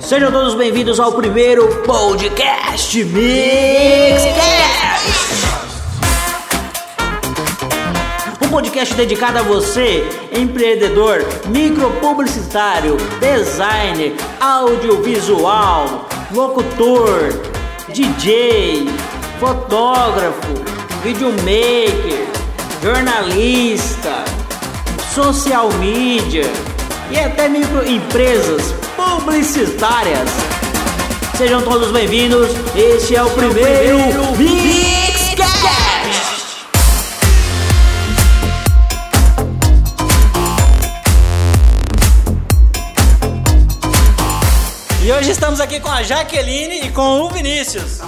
Sejam todos bem-vindos ao primeiro podcast Mixcast. Um podcast dedicado a você, empreendedor, micropublicitário, designer, audiovisual, locutor, DJ, fotógrafo, videomaker, jornalista, social media e até microempresas publicitárias. Sejam todos bem-vindos. Este é o primeiro Mixcast. E hoje estamos aqui com a Jaqueline e com o Vinícius.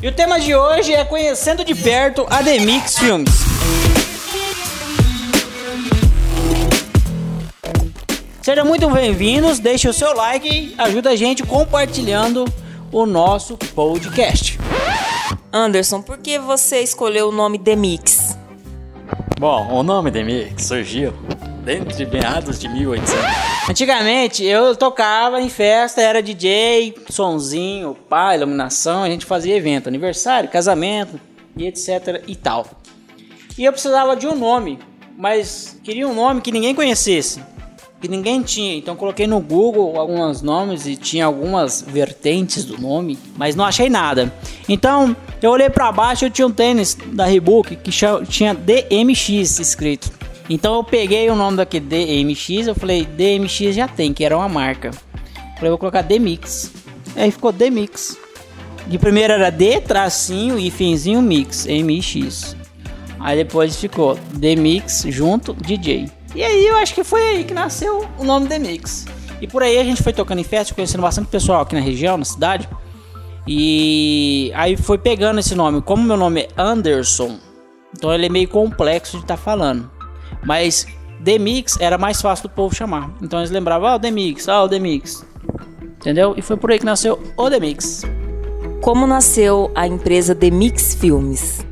E o tema de hoje é conhecendo de perto a Demix Filmes. Sejam muito bem-vindos, deixe o seu like e ajuda a gente compartilhando o nosso podcast. Anderson, por que você escolheu o nome Demix? Bom, o nome Demix surgiu dentro de meados de 1800. Antigamente eu tocava em festa, era DJ, sonzinho, pá, iluminação, a gente fazia evento, aniversário, casamento e etc e tal. E eu precisava de um nome, mas queria um nome que ninguém conhecesse, que ninguém tinha. Então coloquei no Google alguns nomes e tinha algumas vertentes do nome, mas não achei nada. Então eu olhei para baixo e tinha um tênis da Reebok que tinha DMX escrito. Então eu peguei o nome daquele DMX, eu falei, DMX já tem, que era uma marca. Falei, vou colocar Demix. Aí ficou Demix. De primeiro era D, tracinho e finzinho mix, MX. Aí depois ficou Demix junto DJ. E aí eu acho que foi aí que nasceu o nome Demix. E por aí a gente foi tocando em festa, conhecendo bastante pessoal aqui na região, na cidade. E aí foi pegando esse nome. Como meu nome é Anderson, então ele é meio complexo de estar tá falando. Mas Demix era mais fácil do povo chamar. Então eles lembravam, ah, o Demix, ah, o Demix. Entendeu? E foi por aí que nasceu o Demix. Como nasceu a empresa Demix Filmes?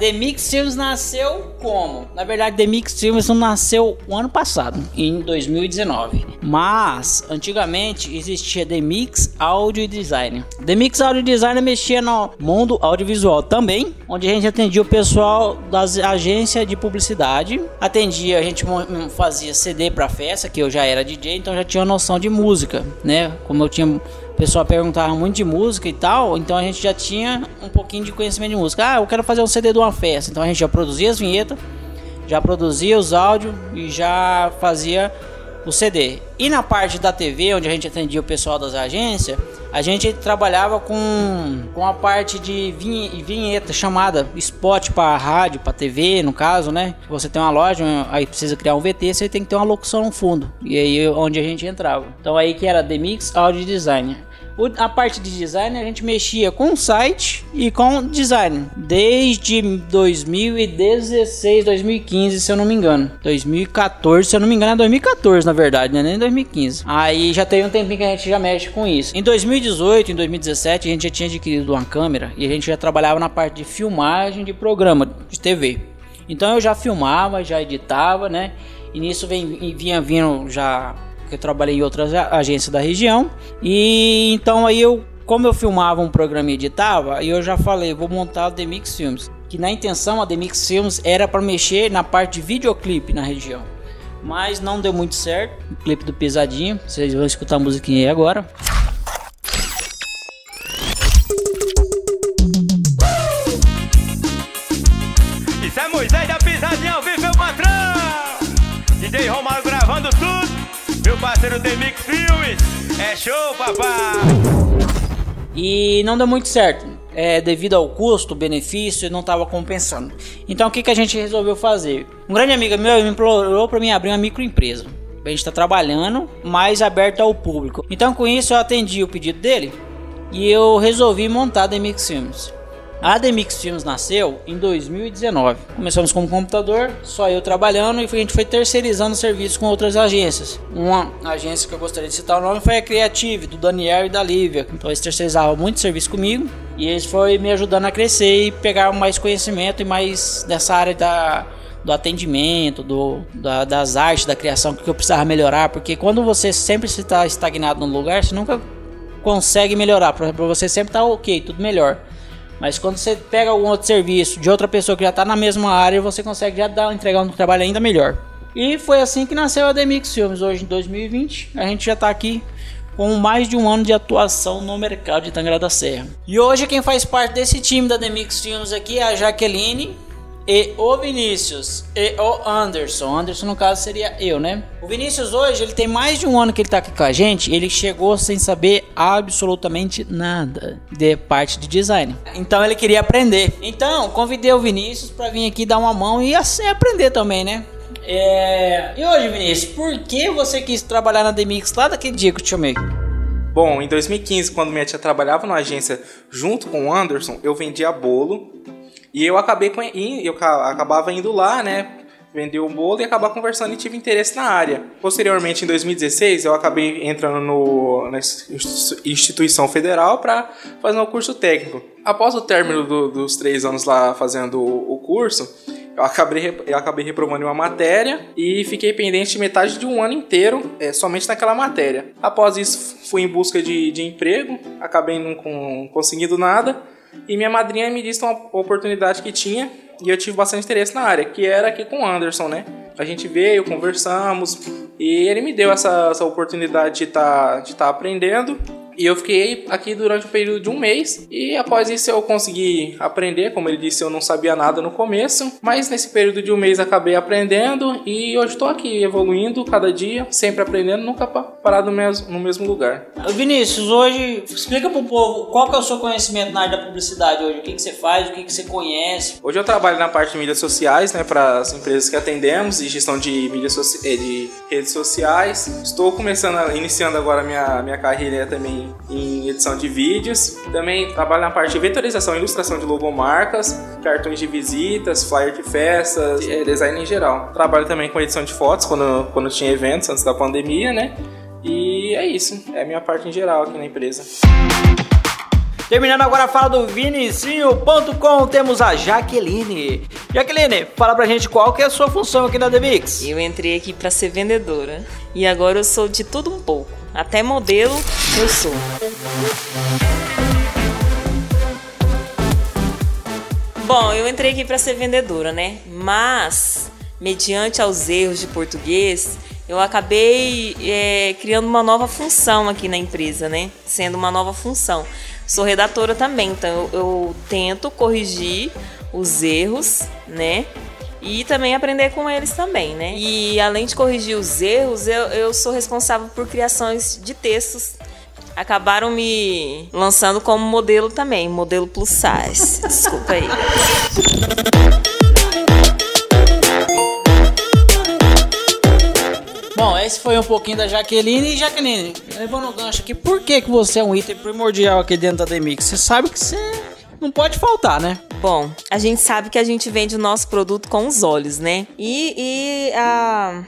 The Mix Films nasceu como? Na verdade, The Mix Films não nasceu o ano passado, em 2019. Mas, antigamente, existia The Mix Audio Design. The Mix Audio Design mexia no mundo audiovisual também, onde a gente atendia o pessoal das agências de publicidade. Atendia, a gente fazia CD para festa, que eu já era DJ, então já tinha noção de música, né? Como eu tinha pessoal perguntava muito de música e tal, então a gente já tinha um pouquinho de conhecimento de música. Ah, eu quero fazer um CD de uma festa. Então a gente já produzia as vinhetas, já produzia os áudios e já fazia o CD. E na parte da TV, onde a gente atendia o pessoal das agências, a gente trabalhava com, com a parte de vinheta chamada spot para rádio, para TV, no caso, né? Você tem uma loja, aí precisa criar um VT, você tem que ter uma locução no fundo. E aí onde a gente entrava. Então aí que era The Mix Audio Design a parte de design a gente mexia com site e com design desde 2016, 2015, se eu não me engano. 2014, se eu não me engano, é 2014 na verdade, né? Nem 2015. Aí já tem um tempinho que a gente já mexe com isso. Em 2018, em 2017, a gente já tinha adquirido uma câmera e a gente já trabalhava na parte de filmagem de programa de TV. Então eu já filmava, já editava, né? E nisso vem, vinha vindo já eu trabalhei em outras agências da região. E então aí eu, como eu filmava um programa e editava, eu já falei, vou montar o The Mix Films. Que na intenção a The Mix Films era para mexer na parte de videoclipe na região. Mas não deu muito certo. O clipe do Pesadinho, vocês vão escutar a musiquinha aí agora. Isso é Moisés da Pisadinha ao vivo, meu patrão! DJ Romário gravando tudo! Meu parceiro Demix Filmes, é show, papai! E não deu muito certo. É, devido ao custo, benefício, não estava compensando. Então o que, que a gente resolveu fazer? Um grande amigo meu me implorou para mim abrir uma microempresa. A gente está trabalhando mais aberto ao público. Então com isso eu atendi o pedido dele e eu resolvi montar a Demix Filmes. A Demix Filmes nasceu em 2019. Começamos com um computador, só eu trabalhando e a gente foi terceirizando serviços com outras agências. Uma agência que eu gostaria de citar o nome foi a Creative, do Daniel e da Lívia. Então eles terceirizavam muito serviço comigo e eles foram me ajudando a crescer e pegar mais conhecimento e mais dessa área da, do atendimento, do, da, das artes, da criação, que eu precisava melhorar, porque quando você sempre está estagnado num lugar, você nunca consegue melhorar, para você sempre tá ok, tudo melhor. Mas quando você pega algum outro serviço de outra pessoa que já está na mesma área, você consegue já dar, entregar um trabalho ainda melhor. E foi assim que nasceu a Demix Filmes. Hoje, em 2020, a gente já está aqui com mais de um ano de atuação no mercado de Tangra da Serra. E hoje quem faz parte desse time da Demix Filmes aqui é a Jaqueline, e o Vinícius e o Anderson. Anderson, no caso, seria eu, né? O Vinícius hoje, ele tem mais de um ano que ele tá aqui com a gente. Ele chegou sem saber absolutamente nada de parte de design. Então ele queria aprender. Então, convidei o Vinícius para vir aqui dar uma mão e assim aprender também, né? É... E hoje, Vinícius, por que você quis trabalhar na Demix lá daquele dia que eu te chamei? Bom, em 2015, quando minha tia trabalhava numa agência junto com o Anderson, eu vendia bolo e eu acabei eu acabava indo lá, né? Vender o bolo e acabar conversando e tive interesse na área. Posteriormente, em 2016, eu acabei entrando no, na instituição federal para fazer um curso técnico. Após o término do, dos três anos lá fazendo o, curso, eu acabei, eu acabei reprovando uma matéria e fiquei pendente de metade de um ano inteiro é, somente naquela matéria. Após isso, fui em busca de, de emprego, acabei não conseguindo nada e minha madrinha me disse uma oportunidade que tinha e eu tive bastante interesse na área, que era aqui com o Anderson, né? A gente veio, conversamos e ele me deu essa, essa oportunidade de estar tá, de tá aprendendo e eu fiquei aqui durante o um período de um mês. E após isso eu consegui aprender. Como ele disse, eu não sabia nada no começo. Mas nesse período de um mês acabei aprendendo. E hoje estou aqui evoluindo cada dia, sempre aprendendo, nunca parado no mesmo, no mesmo lugar. Vinícius, hoje explica pro povo qual que é o seu conhecimento na área da publicidade hoje. O que, que você faz, o que, que você conhece. Hoje eu trabalho na parte de mídias sociais, né? Para as empresas que atendemos e gestão de mídias eh, de redes sociais. Estou começando, iniciando agora minha, minha carreira também em edição de vídeos. Também trabalho na parte de vetorização e ilustração de logomarcas, cartões de visitas, flyer de festas, e design em geral. Trabalho também com edição de fotos quando, quando tinha eventos antes da pandemia, né? E é isso, é a minha parte em geral aqui na empresa. Terminando agora a fala do Vinicinho.com, temos a Jaqueline. Jaqueline, fala pra gente qual que é a sua função aqui na Demix. Eu entrei aqui para ser vendedora e agora eu sou de tudo um pouco. Até modelo eu sou. Bom, eu entrei aqui para ser vendedora, né? Mas, mediante aos erros de português, eu acabei é, criando uma nova função aqui na empresa, né? Sendo uma nova função. Sou redatora também, então eu, eu tento corrigir os erros, né? E também aprender com eles também, né? E além de corrigir os erros, eu, eu sou responsável por criações de textos. Acabaram me lançando como modelo também, modelo plus size. Desculpa aí. Bom, esse foi um pouquinho da Jaqueline. E Jaqueline, levando o gancho aqui, por que, que você é um item primordial aqui dentro da Demix? Você sabe que você não pode faltar, né? Bom, a gente sabe que a gente vende o nosso produto com os olhos, né? E, e a,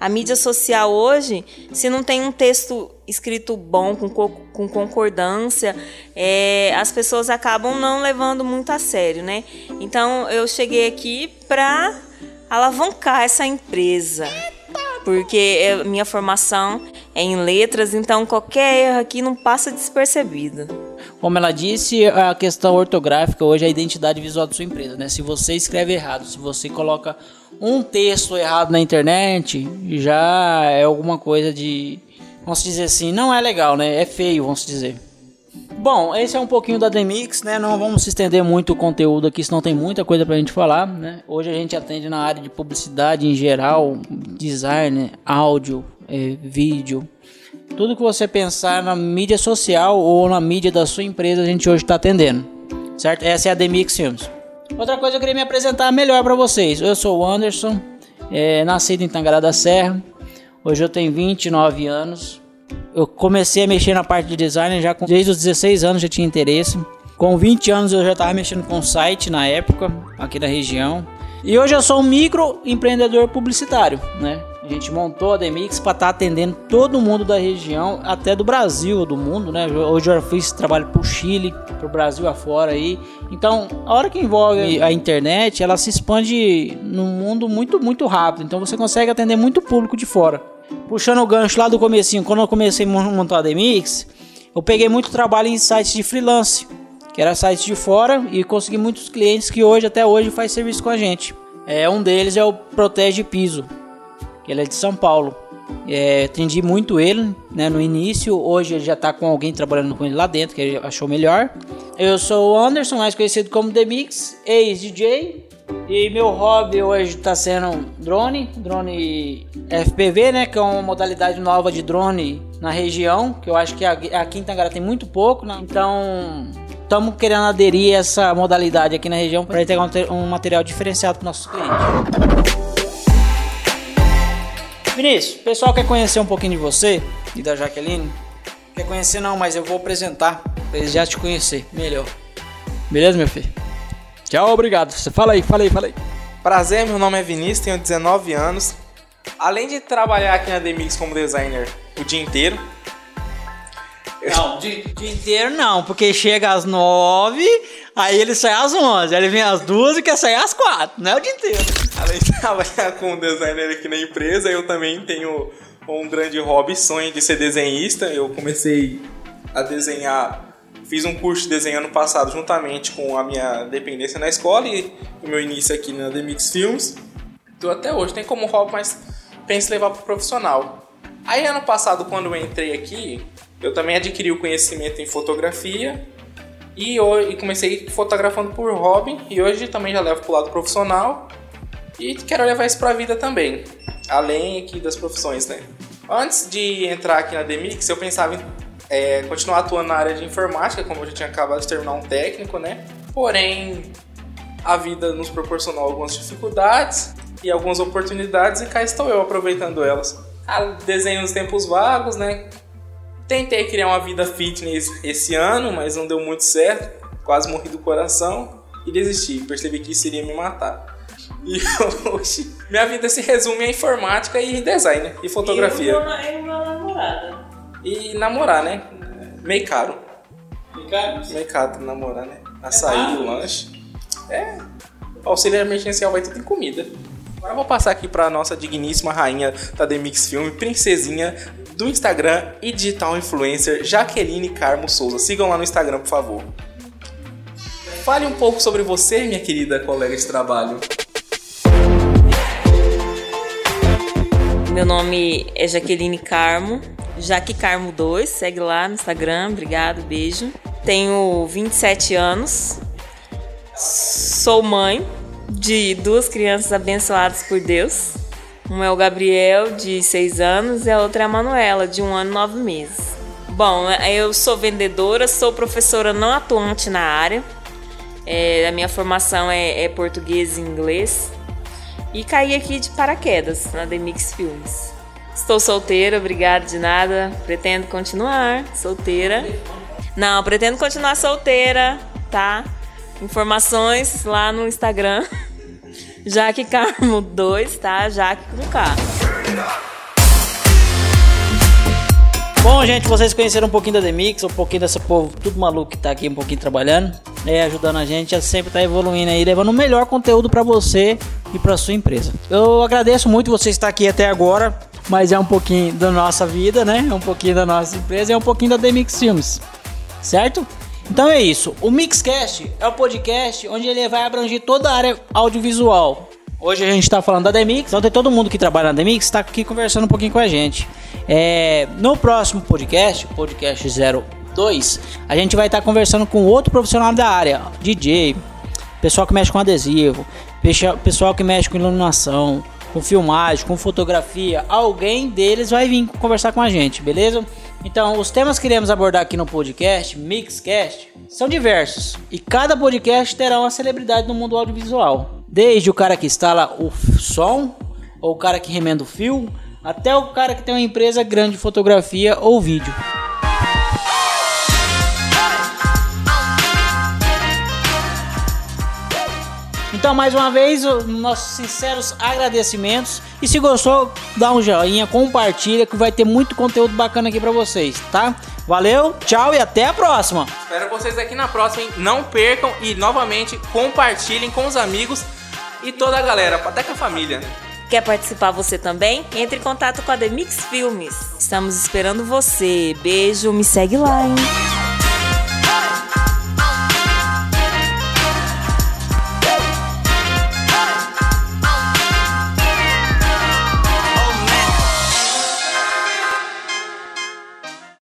a mídia social hoje, se não tem um texto escrito bom, com, com concordância, é, as pessoas acabam não levando muito a sério, né? Então eu cheguei aqui para alavancar essa empresa. Porque é, minha formação é em letras, então qualquer erro aqui não passa despercebido. Como ela disse, a questão ortográfica hoje é a identidade visual da sua empresa, né? Se você escreve errado, se você coloca um texto errado na internet, já é alguma coisa de, vamos dizer assim, não é legal, né? É feio, vamos dizer. Bom, esse é um pouquinho da Demix, né? Não vamos se estender muito o conteúdo aqui, senão tem muita coisa pra gente falar, né? Hoje a gente atende na área de publicidade em geral, design, áudio, é, vídeo, tudo que você pensar na mídia social ou na mídia da sua empresa, a gente hoje está atendendo. Certo? Essa é a Demix Filmes. Outra coisa eu queria me apresentar melhor para vocês. Eu sou o Anderson, é, nascido em Tangará da Serra. Hoje eu tenho 29 anos. Eu comecei a mexer na parte de design já com, desde os 16 anos já tinha interesse. Com 20 anos eu já estava mexendo com site na época, aqui da região. E hoje eu sou um microempreendedor publicitário, né? A gente montou a Demix para estar tá atendendo todo mundo da região, até do Brasil, do mundo, né? Hoje eu fiz trabalho pro Chile, pro Brasil afora aí. Então, a hora que envolve a internet, ela se expande num mundo muito, muito rápido. Então você consegue atender muito público de fora. Puxando o gancho lá do comecinho, quando eu comecei a montar a Demix, eu peguei muito trabalho em sites de freelance, que era sites de fora, e consegui muitos clientes que hoje, até hoje, faz serviço com a gente. É, um deles é o Protege Piso, ele é de São Paulo. É, atendi muito ele né, no início, hoje ele já está com alguém trabalhando com ele lá dentro, que ele achou melhor. Eu sou o Anderson, mais conhecido como The Mix, ex-DJ. E meu hobby hoje está sendo drone, drone FPV, né, que é uma modalidade nova de drone na região, que eu acho que aqui em Tangará tem muito pouco, né? então estamos querendo aderir a essa modalidade aqui na região para entregar um material diferenciado para nossos clientes. Vinícius, o pessoal quer conhecer um pouquinho de você e da Jaqueline? Quer conhecer não, mas eu vou apresentar para eles já te conhecer melhor. Beleza, meu filho? Tchau, obrigado. Você fala aí, fala aí, fala aí. Prazer, meu nome é Vinícius, tenho 19 anos. Além de trabalhar aqui na Demix como designer o dia inteiro, não, dia, dia inteiro não, porque chega às nove, aí ele sai às onze, aí ele vem às duas e quer sair às quatro, não é o dia inteiro. Além de trabalhar como designer aqui na empresa, eu também tenho um grande hobby, sonho de ser desenhista. Eu comecei a desenhar, fiz um curso de desenho ano passado juntamente com a minha dependência na escola e o meu início aqui na Demix Films. Então até hoje tem como hobby, mas penso levar para profissional. Aí ano passado, quando eu entrei aqui, eu também adquiri o conhecimento em fotografia e, e comecei fotografando por hobby e hoje também já levo para o lado profissional e quero levar isso para a vida também, além aqui das profissões, né? Antes de entrar aqui na Demix, eu pensava em é, continuar atuando na área de informática, como eu já tinha acabado de terminar um técnico, né? Porém, a vida nos proporcionou algumas dificuldades e algumas oportunidades e cá estou eu aproveitando elas. Ah, desenho nos tempos vagos, né? Tentei criar uma vida fitness esse ano, mas não deu muito certo. Quase morri do coração e desisti. Percebi que isso iria me matar. E hoje, minha vida se resume a informática e design, né? E fotografia. E uma namorada. E namorar, né? Meio caro. Meio caro? Meio caro namorar, né? Açaí, é lanche. É. O auxílio emergencial vai tudo em comida. Agora eu vou passar aqui para nossa digníssima rainha da Demix Film, princesinha do Instagram e digital influencer Jaqueline Carmo Souza. Sigam lá no Instagram, por favor. Fale um pouco sobre você, minha querida colega de trabalho. Meu nome é Jaqueline Carmo, Jaque Carmo 2, segue lá no Instagram, obrigado, beijo. Tenho 27 anos, sou mãe de duas crianças abençoadas por Deus. Um é o Gabriel, de 6 anos, e a outra é a Manuela, de 1 um ano e 9 meses. Bom, eu sou vendedora, sou professora não atuante na área. É, a minha formação é, é, português e inglês. E caí aqui de paraquedas na Demix Filmes. Estou solteira, obrigada de nada. Pretendo continuar solteira. Não, pretendo continuar solteira, tá? Informações lá no Instagram. Jaque Carmo 2, tá? Jaque com K. Bom, gente, vocês conheceram um pouquinho da Demix, um pouquinho dessa povo tudo maluco que tá aqui um pouquinho trabalhando, né, ajudando a gente a sempre estar tá evoluindo aí, levando o melhor conteúdo para você e para sua empresa. Eu agradeço muito você estar aqui até agora, mas é um pouquinho da nossa vida, né? É um pouquinho da nossa empresa, é um pouquinho da Demix Filmes. Certo? Então é isso. O Mixcast é o podcast onde ele vai abranger toda a área audiovisual. Hoje a gente está falando da Demix, então tem todo mundo que trabalha na Demix está aqui conversando um pouquinho com a gente. É, no próximo podcast, podcast 02, a gente vai estar tá conversando com outro profissional da área, DJ, pessoal que mexe com adesivo, pessoal que mexe com iluminação, com filmagem, com fotografia. Alguém deles vai vir conversar com a gente, beleza? Então, os temas que iremos abordar aqui no podcast, Mixcast, são diversos e cada podcast terá uma celebridade no mundo audiovisual. Desde o cara que instala o som, ou o cara que remenda o fio, até o cara que tem uma empresa grande de fotografia ou vídeo. Então, mais uma vez, o- nossos sinceros agradecimentos. E se gostou, dá um joinha, compartilha que vai ter muito conteúdo bacana aqui pra vocês, tá? Valeu, tchau e até a próxima. Espero vocês aqui na próxima, hein? Não percam e novamente compartilhem com os amigos e toda a galera, até com a família. Quer participar você também? Entre em contato com a The Mix Filmes. Estamos esperando você. Beijo, me segue lá, hein?